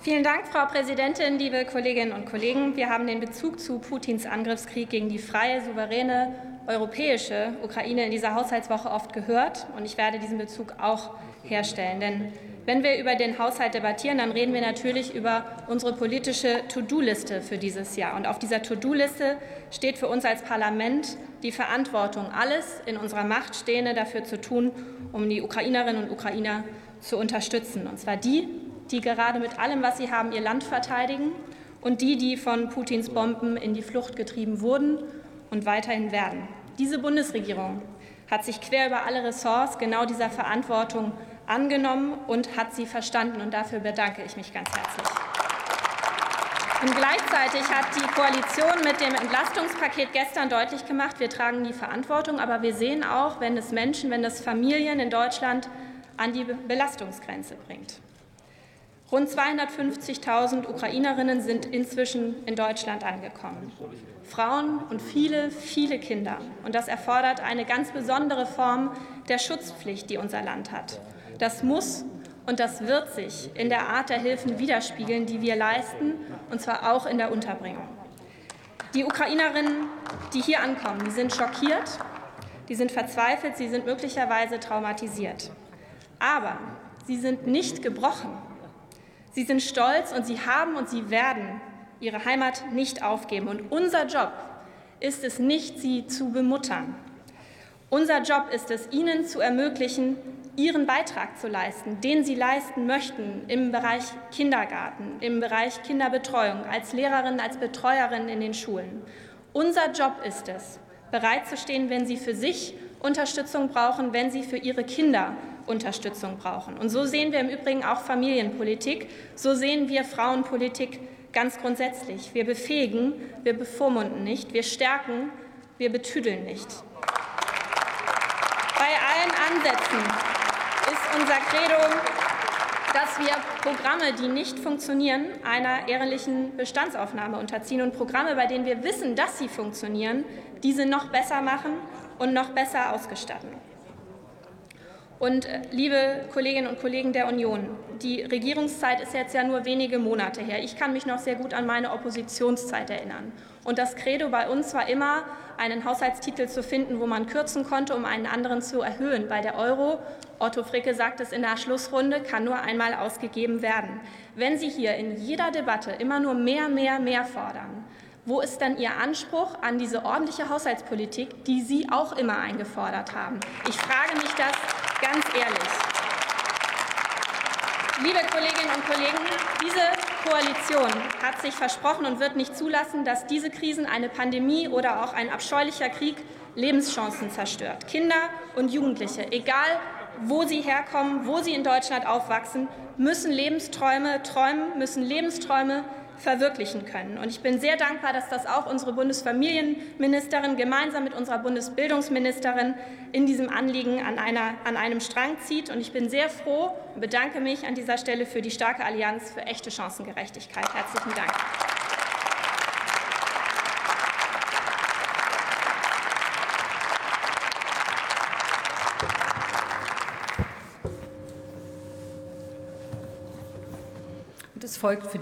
Vielen Dank, Frau Präsidentin, liebe Kolleginnen und Kollegen. Wir haben den Bezug zu Putins Angriffskrieg gegen die freie, souveräne europäische Ukraine in dieser Haushaltswoche oft gehört. Und ich werde diesen Bezug auch herstellen. Denn wenn wir über den Haushalt debattieren, dann reden wir natürlich über unsere politische To-Do-Liste für dieses Jahr. Und auf dieser To-Do-Liste steht für uns als Parlament die Verantwortung, alles in unserer Macht Stehende dafür zu tun, um die Ukrainerinnen und Ukrainer zu unterstützen. Und zwar die, die gerade mit allem, was sie haben, ihr Land verteidigen und die, die von Putins Bomben in die Flucht getrieben wurden und weiterhin werden. Diese Bundesregierung hat sich quer über alle Ressorts genau dieser Verantwortung angenommen und hat sie verstanden. Und dafür bedanke ich mich ganz herzlich. Und gleichzeitig hat die Koalition mit dem Entlastungspaket gestern deutlich gemacht, wir tragen die Verantwortung, aber wir sehen auch, wenn es Menschen, wenn es Familien in Deutschland an die Belastungsgrenze bringt. Rund 250.000 Ukrainerinnen sind inzwischen in Deutschland angekommen. Frauen und viele, viele Kinder. Und das erfordert eine ganz besondere Form der Schutzpflicht, die unser Land hat. Das muss und das wird sich in der Art der Hilfen widerspiegeln, die wir leisten, und zwar auch in der Unterbringung. Die Ukrainerinnen, die hier ankommen, die sind schockiert, die sind verzweifelt, sie sind möglicherweise traumatisiert. Aber sie sind nicht gebrochen. Sie sind stolz und sie haben und sie werden ihre Heimat nicht aufgeben. Und unser Job ist es nicht, sie zu bemuttern. Unser Job ist es, ihnen zu ermöglichen, ihren Beitrag zu leisten, den sie leisten möchten im Bereich Kindergarten, im Bereich Kinderbetreuung, als Lehrerin, als Betreuerin in den Schulen. Unser Job ist es, bereit zu stehen, wenn sie für sich Unterstützung brauchen, wenn sie für ihre Kinder Unterstützung brauchen. Und so sehen wir im Übrigen auch Familienpolitik, so sehen wir Frauenpolitik ganz grundsätzlich. Wir befähigen, wir bevormunden nicht, wir stärken, wir betüdeln nicht. Bei allen Ansätzen ist unser Credo, dass wir Programme, die nicht funktionieren, einer ehrlichen Bestandsaufnahme unterziehen und Programme, bei denen wir wissen, dass sie funktionieren, diese noch besser machen und noch besser ausgestatten. Und äh, liebe Kolleginnen und Kollegen der Union, die Regierungszeit ist jetzt ja nur wenige Monate her. Ich kann mich noch sehr gut an meine Oppositionszeit erinnern. Und das Credo bei uns war immer, einen Haushaltstitel zu finden, wo man kürzen konnte, um einen anderen zu erhöhen. Bei der Euro, Otto Fricke sagt es in der Schlussrunde, kann nur einmal ausgegeben werden. Wenn Sie hier in jeder Debatte immer nur mehr, mehr, mehr fordern, wo ist dann Ihr Anspruch an diese ordentliche Haushaltspolitik, die Sie auch immer eingefordert haben? Ich frage mich das ganz ehrlich. Liebe Kolleginnen und Kollegen, diese Koalition hat sich versprochen und wird nicht zulassen, dass diese Krisen, eine Pandemie oder auch ein abscheulicher Krieg Lebenschancen zerstört. Kinder und Jugendliche, egal wo sie herkommen, wo sie in Deutschland aufwachsen, müssen Lebensträume träumen, müssen Lebensträume verwirklichen können. Und ich bin sehr dankbar, dass das auch unsere Bundesfamilienministerin gemeinsam mit unserer Bundesbildungsministerin in diesem Anliegen an, einer, an einem Strang zieht. Und ich bin sehr froh und bedanke mich an dieser Stelle für die starke Allianz für echte Chancengerechtigkeit. Herzlichen Dank. Folgt für die